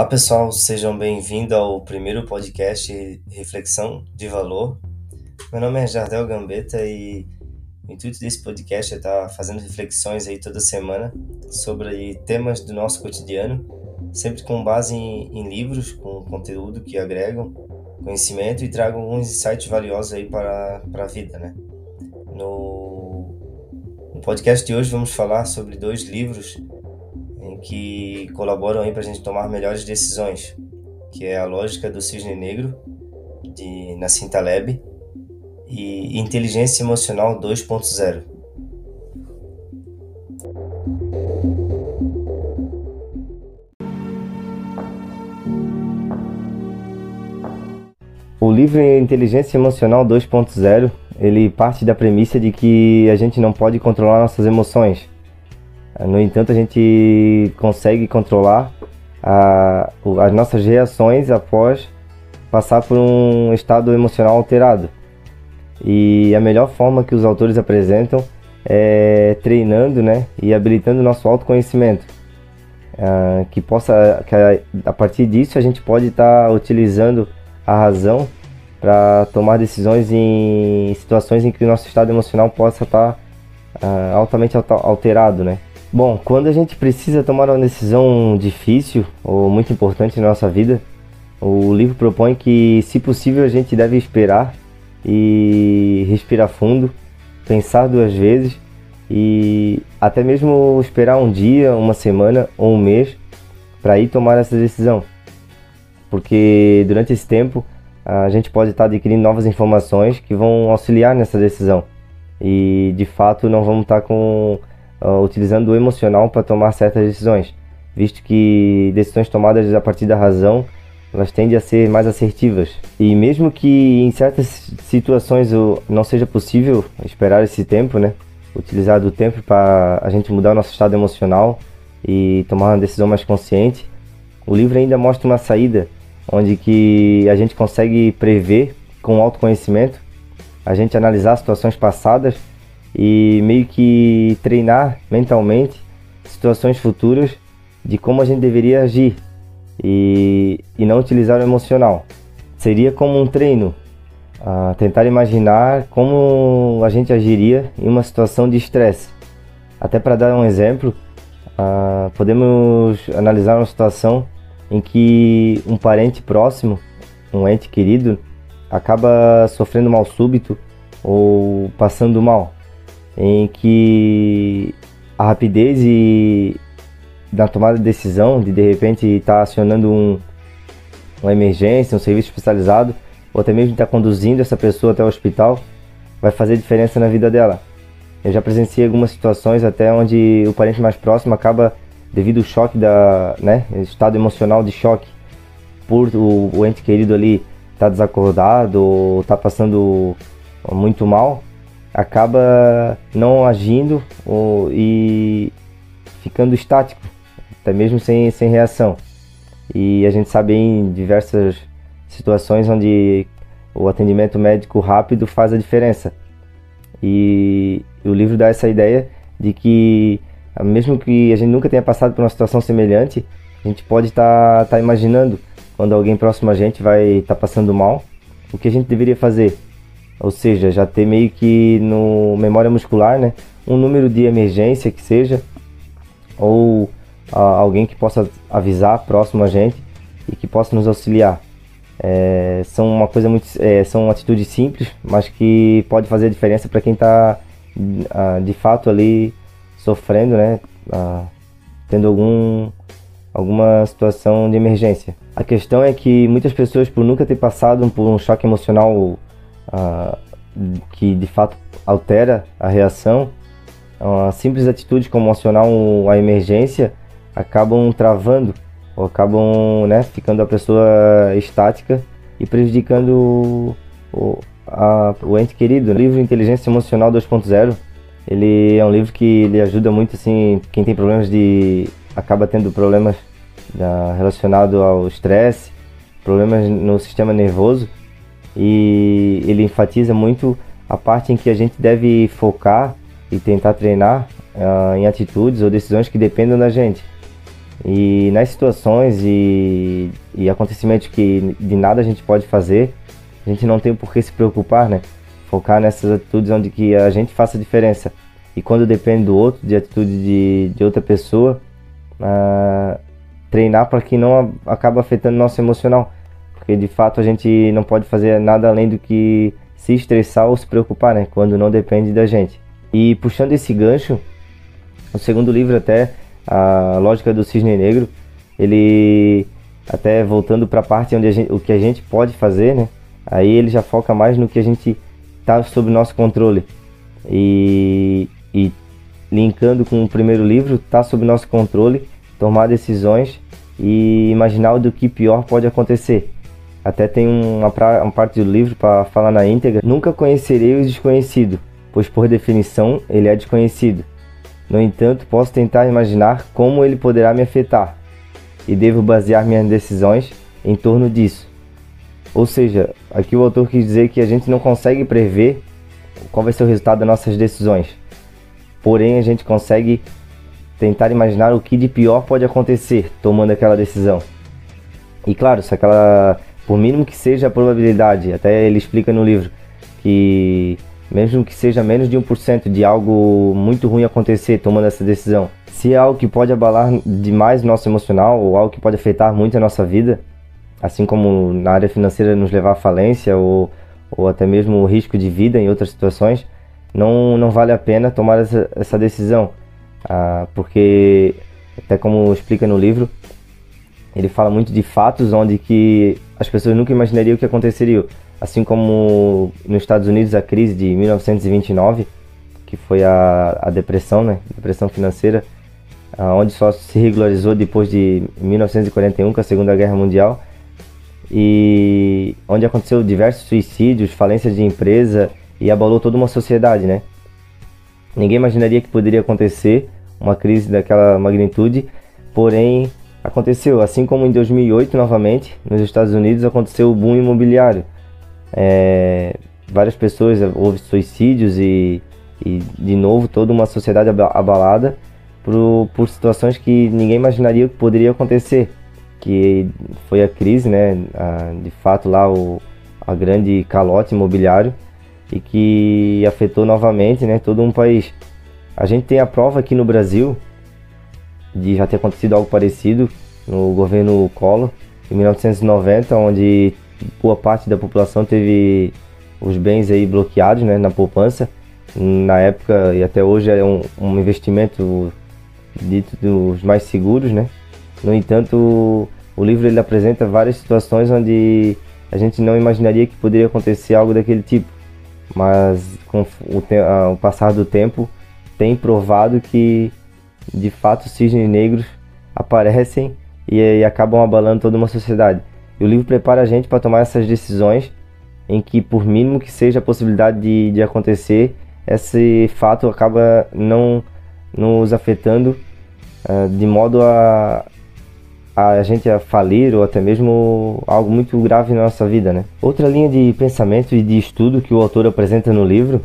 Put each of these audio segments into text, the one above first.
Olá pessoal, sejam bem-vindos ao primeiro podcast Reflexão de Valor. Meu nome é Jardel Gambetta e o intuito desse podcast é estar fazendo reflexões aí toda semana sobre temas do nosso cotidiano, sempre com base em, em livros, com conteúdo que agregam conhecimento e tragam alguns insights valiosos aí para, para a vida, né? No, no podcast de hoje vamos falar sobre dois livros que colaboram aí para a gente tomar melhores decisões, que é a lógica do cisne negro de Nassim Taleb e inteligência emocional 2.0. O livro Inteligência Emocional 2.0, ele parte da premissa de que a gente não pode controlar nossas emoções. No entanto, a gente consegue controlar a, as nossas reações após passar por um estado emocional alterado. E a melhor forma que os autores apresentam é treinando né, e habilitando nosso autoconhecimento. Uh, que possa, que a, a, partir disso a gente pode estar tá utilizando a razão para tomar decisões em situações em que o nosso estado emocional possa estar tá, uh, altamente alterado, né? Bom, quando a gente precisa tomar uma decisão difícil ou muito importante na nossa vida, o livro propõe que, se possível, a gente deve esperar e respirar fundo, pensar duas vezes e até mesmo esperar um dia, uma semana ou um mês para ir tomar essa decisão. Porque durante esse tempo a gente pode estar adquirindo novas informações que vão auxiliar nessa decisão. E de fato não vamos estar com, uh, utilizando o emocional para tomar certas decisões, visto que decisões tomadas a partir da razão elas tendem a ser mais assertivas. E mesmo que em certas situações não seja possível esperar esse tempo, né? Utilizar do tempo para a gente mudar o nosso estado emocional e tomar uma decisão mais consciente, o livro ainda mostra uma saída onde que a gente consegue prever com autoconhecimento, a gente analisar situações passadas e meio que treinar mentalmente situações futuras de como a gente deveria agir e, e não utilizar o emocional. Seria como um treino, uh, tentar imaginar como a gente agiria em uma situação de estresse. Até para dar um exemplo, uh, podemos analisar uma situação em que um parente próximo, um ente querido, acaba sofrendo mal súbito ou passando mal, em que a rapidez e da tomada de decisão, de de repente estar tá acionando um, uma emergência, um serviço especializado, ou até mesmo estar tá conduzindo essa pessoa até o hospital, vai fazer diferença na vida dela. Eu já presenciei algumas situações até onde o parente mais próximo acaba, devido ao choque da, né, estado emocional de choque, por o, o ente querido ali estar tá desacordado ou estar tá passando muito mal, acaba não agindo ou, e ficando estático até mesmo sem, sem reação. E a gente sabe em diversas situações onde o atendimento médico rápido faz a diferença. E o livro dá essa ideia de que, mesmo que a gente nunca tenha passado por uma situação semelhante, a gente pode estar tá, tá imaginando quando alguém próximo a gente vai estar tá passando mal, o que a gente deveria fazer. Ou seja, já ter meio que no memória muscular, né, um número de emergência que seja, ou alguém que possa avisar próximo a gente e que possa nos auxiliar. É, são uma coisa muito, é, são atitudes simples, mas que pode fazer a diferença para quem está de fato ali sofrendo, né, ah, tendo algum alguma situação de emergência. A questão é que muitas pessoas, por nunca ter passado por um choque emocional ah, que de fato altera a reação, uma simples atitude como acionar um, a emergência acabam travando ou acabam né, ficando a pessoa estática e prejudicando o, a, o ente querido. O livro Inteligência Emocional 2.0 ele é um livro que ele ajuda muito assim quem tem problemas de acaba tendo problemas da, relacionado ao estresse, problemas no sistema nervoso e ele enfatiza muito a parte em que a gente deve focar e tentar treinar uh, em atitudes ou decisões que dependam da gente E nas situações e, e acontecimentos que de nada a gente pode fazer, a gente não tem por que se preocupar, né? Focar nessas atitudes onde que a gente faça diferença. E quando depende do outro, de atitude de, de outra pessoa, uh, treinar para que não acabe afetando nosso emocional. Porque de fato a gente não pode fazer nada além do que se estressar ou se preocupar, né? Quando não depende da gente. E puxando esse gancho, o segundo livro até, a lógica do cisne negro, ele até voltando para a parte onde gente, o que a gente pode fazer, né? Aí ele já foca mais no que a gente está sob nosso controle. E, e linkando com o primeiro livro, está sob nosso controle, tomar decisões e imaginar o do que pior pode acontecer. Até tem uma, uma parte do livro para falar na íntegra. Nunca conhecerei o desconhecido, pois por definição ele é desconhecido. No entanto, posso tentar imaginar como ele poderá me afetar e devo basear minhas decisões em torno disso. Ou seja, aqui o autor quis dizer que a gente não consegue prever qual vai ser o resultado das nossas decisões. Porém, a gente consegue tentar imaginar o que de pior pode acontecer tomando aquela decisão. E claro, se aquela, por mínimo que seja a probabilidade, até ele explica no livro que mesmo que seja menos de 1% de algo muito ruim acontecer tomando essa decisão, se é algo que pode abalar demais nosso emocional ou algo que pode afetar muito a nossa vida, assim como na área financeira nos levar à falência ou, ou até mesmo o risco de vida em outras situações, não, não vale a pena tomar essa, essa decisão, ah, porque até como explica no livro, ele fala muito de fatos onde que as pessoas nunca imaginariam que aconteceriam, assim como nos Estados Unidos a crise de 1929, que foi a, a depressão, né, depressão financeira, onde só se regularizou depois de 1941, com a Segunda Guerra Mundial, e onde aconteceu diversos suicídios, falência de empresa e abalou toda uma sociedade, né? Ninguém imaginaria que poderia acontecer uma crise daquela magnitude, porém aconteceu. Assim como em 2008, novamente, nos Estados Unidos aconteceu o boom imobiliário. É, várias pessoas, houve suicídios e, e, de novo, toda uma sociedade abalada por, por situações que ninguém imaginaria que poderia acontecer que foi a crise, né, a, de fato lá o a grande calote imobiliário e que afetou novamente, né, todo um país. A gente tem a prova aqui no Brasil de já ter acontecido algo parecido no governo Collor em 1990, onde boa parte da população teve os bens aí bloqueados, né, na poupança. Na época e até hoje é um, um investimento dito dos mais seguros, né? No entanto, o livro ele apresenta várias situações onde a gente não imaginaria que poderia acontecer algo daquele tipo, mas com o, o passar do tempo tem provado que de fato cisnes negros aparecem e, e acabam abalando toda uma sociedade. E o livro prepara a gente para tomar essas decisões em que, por mínimo que seja a possibilidade de, de acontecer, esse fato acaba não nos afetando uh, de modo a, a gente a falir ou até mesmo algo muito grave na nossa vida, né? Outra linha de pensamento e de estudo que o autor apresenta no livro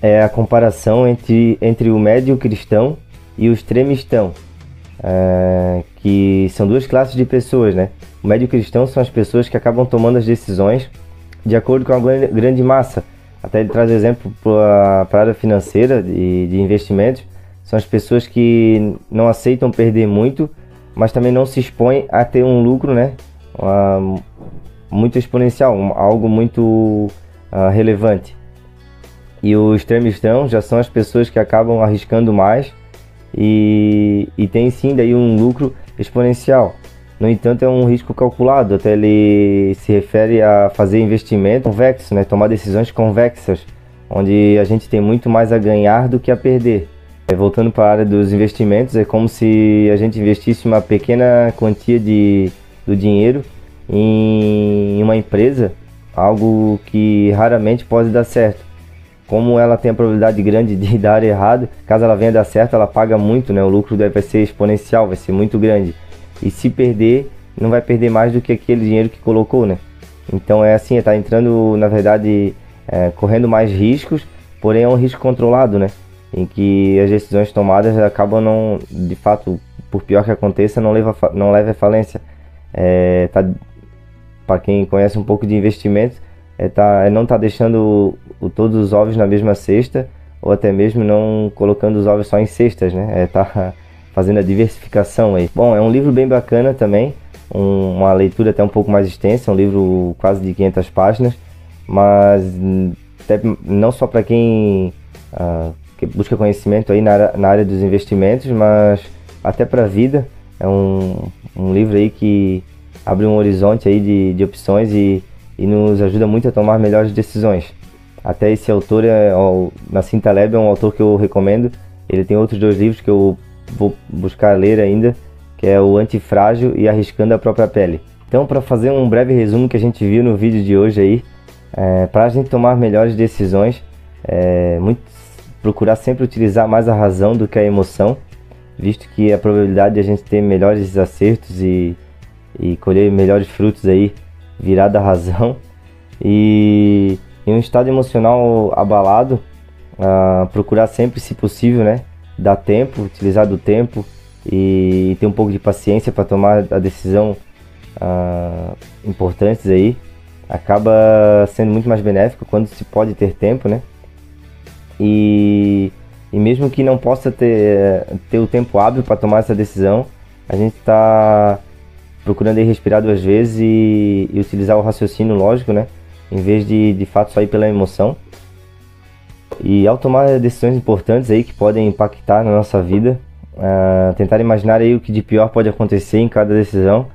é a comparação entre, entre o médio cristão e o extremistão, é, que são duas classes de pessoas, né? O médio cristão são as pessoas que acabam tomando as decisões de acordo com a grande massa. Até ele traz exemplo para a área financeira e de investimentos, são as pessoas que não aceitam perder muito, mas também não se expõe a ter um lucro, né? Uh, muito exponencial, um, algo muito uh, relevante. E os extremistão já são as pessoas que acabam arriscando mais e, e tem sim daí um lucro exponencial. No entanto, é um risco calculado, até ele se refere a fazer investimento convexo, né? tomar decisões convexas, onde a gente tem muito mais a ganhar do que a perder. É, voltando para a área dos investimentos, é como se a gente investisse uma pequena quantia de, do dinheiro em uma empresa, algo que raramente pode dar certo. Como ela tem a probabilidade grande de dar errado, caso ela venha dar certo, ela paga muito, né? o lucro vai ser exponencial, vai ser muito grande. E se perder, não vai perder mais do que aquele dinheiro que colocou. Né? Então é assim, está entrando, na verdade, é, correndo mais riscos, porém é um risco controlado, né? em que as decisões tomadas acabam não, de fato, por pior que aconteça, não leva, não leve à falência. É, tá, para quem conhece um pouco de investimento, é, tá, é não tá deixando o, todos os ovos na mesma cesta, ou até mesmo não colocando os ovos só em cestas, né? É, tá fazendo a diversificação aí. Bom, é um livro bem bacana também, um, uma leitura até um pouco mais extensa, um livro quase de 500 páginas, mas até, não só para quem uh, que busca conhecimento aí na, na área dos investimentos, mas até para a vida. É um, um livro aí que abre um horizonte aí de, de opções e, e nos ajuda muito a tomar melhores decisões. Até esse autor, é, o Nassim Taleb, é um autor que eu recomendo. Ele tem outros dois livros que eu vou buscar ler ainda, que é o Antifrágil e Arriscando a Própria Pele. Então, para fazer um breve resumo que a gente viu no vídeo de hoje aí, é, para a gente tomar melhores decisões, é, muito, procurar sempre utilizar mais a razão do que a emoção, visto que a probabilidade de a gente ter melhores acertos e, e colher melhores frutos aí virá da razão. E em um estado emocional abalado, uh, procurar sempre, se possível, né, dar tempo, utilizar do tempo e ter um pouco de paciência para tomar a decisão uh, importantes aí acaba sendo muito mais benéfico quando se pode ter tempo, né? E, e mesmo que não possa ter, ter o tempo hábil para tomar essa decisão, a gente está procurando respirar duas vezes e, e, utilizar o raciocínio lógico, né? Em vez de de fato só ir pela emoção. E ao tomar decisões importantes aí que podem impactar na nossa vida, uh, tentar imaginar aí o que de pior pode acontecer em cada decisão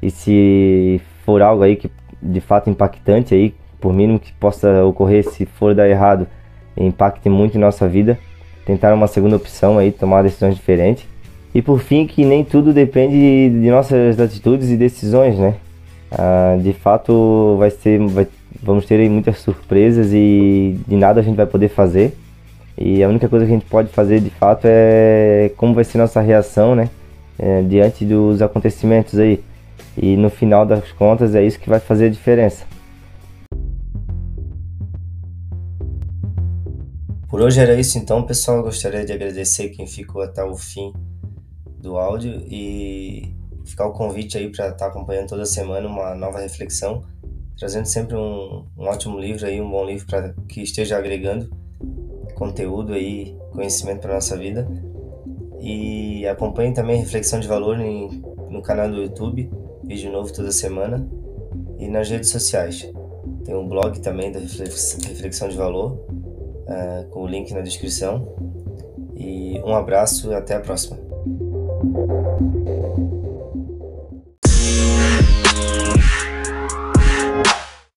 e se for algo aí que de fato impactante aí, por mínimo que possa ocorrer se for dar errado, impacte muito em nossa vida, tentar uma segunda opção aí, tomar decisões diferentes. E por fim, que nem tudo depende de nossas atitudes e decisões, né? Ah, de fato, vai ser, vai, vamos ter muitas surpresas e de nada a gente vai poder fazer. E a única coisa que a gente pode fazer de fato é como vai ser nossa reação, né? É, diante dos acontecimentos aí. E no final das contas é isso que vai fazer a diferença. Por hoje era isso então, pessoal. Gostaria de agradecer quem ficou até o fim do áudio e ficar o convite aí para estar tá acompanhando toda semana uma nova reflexão, trazendo sempre um, um ótimo livro aí, um bom livro para que esteja agregando conteúdo aí, conhecimento para nossa vida. E acompanhe também Reflexão de Valor em, no canal do YouTube vídeo novo toda semana e nas redes sociais. Tem um blog também da Reflexão de Valor, uh, com o link na descrição. E um abraço e até a próxima. Thank you.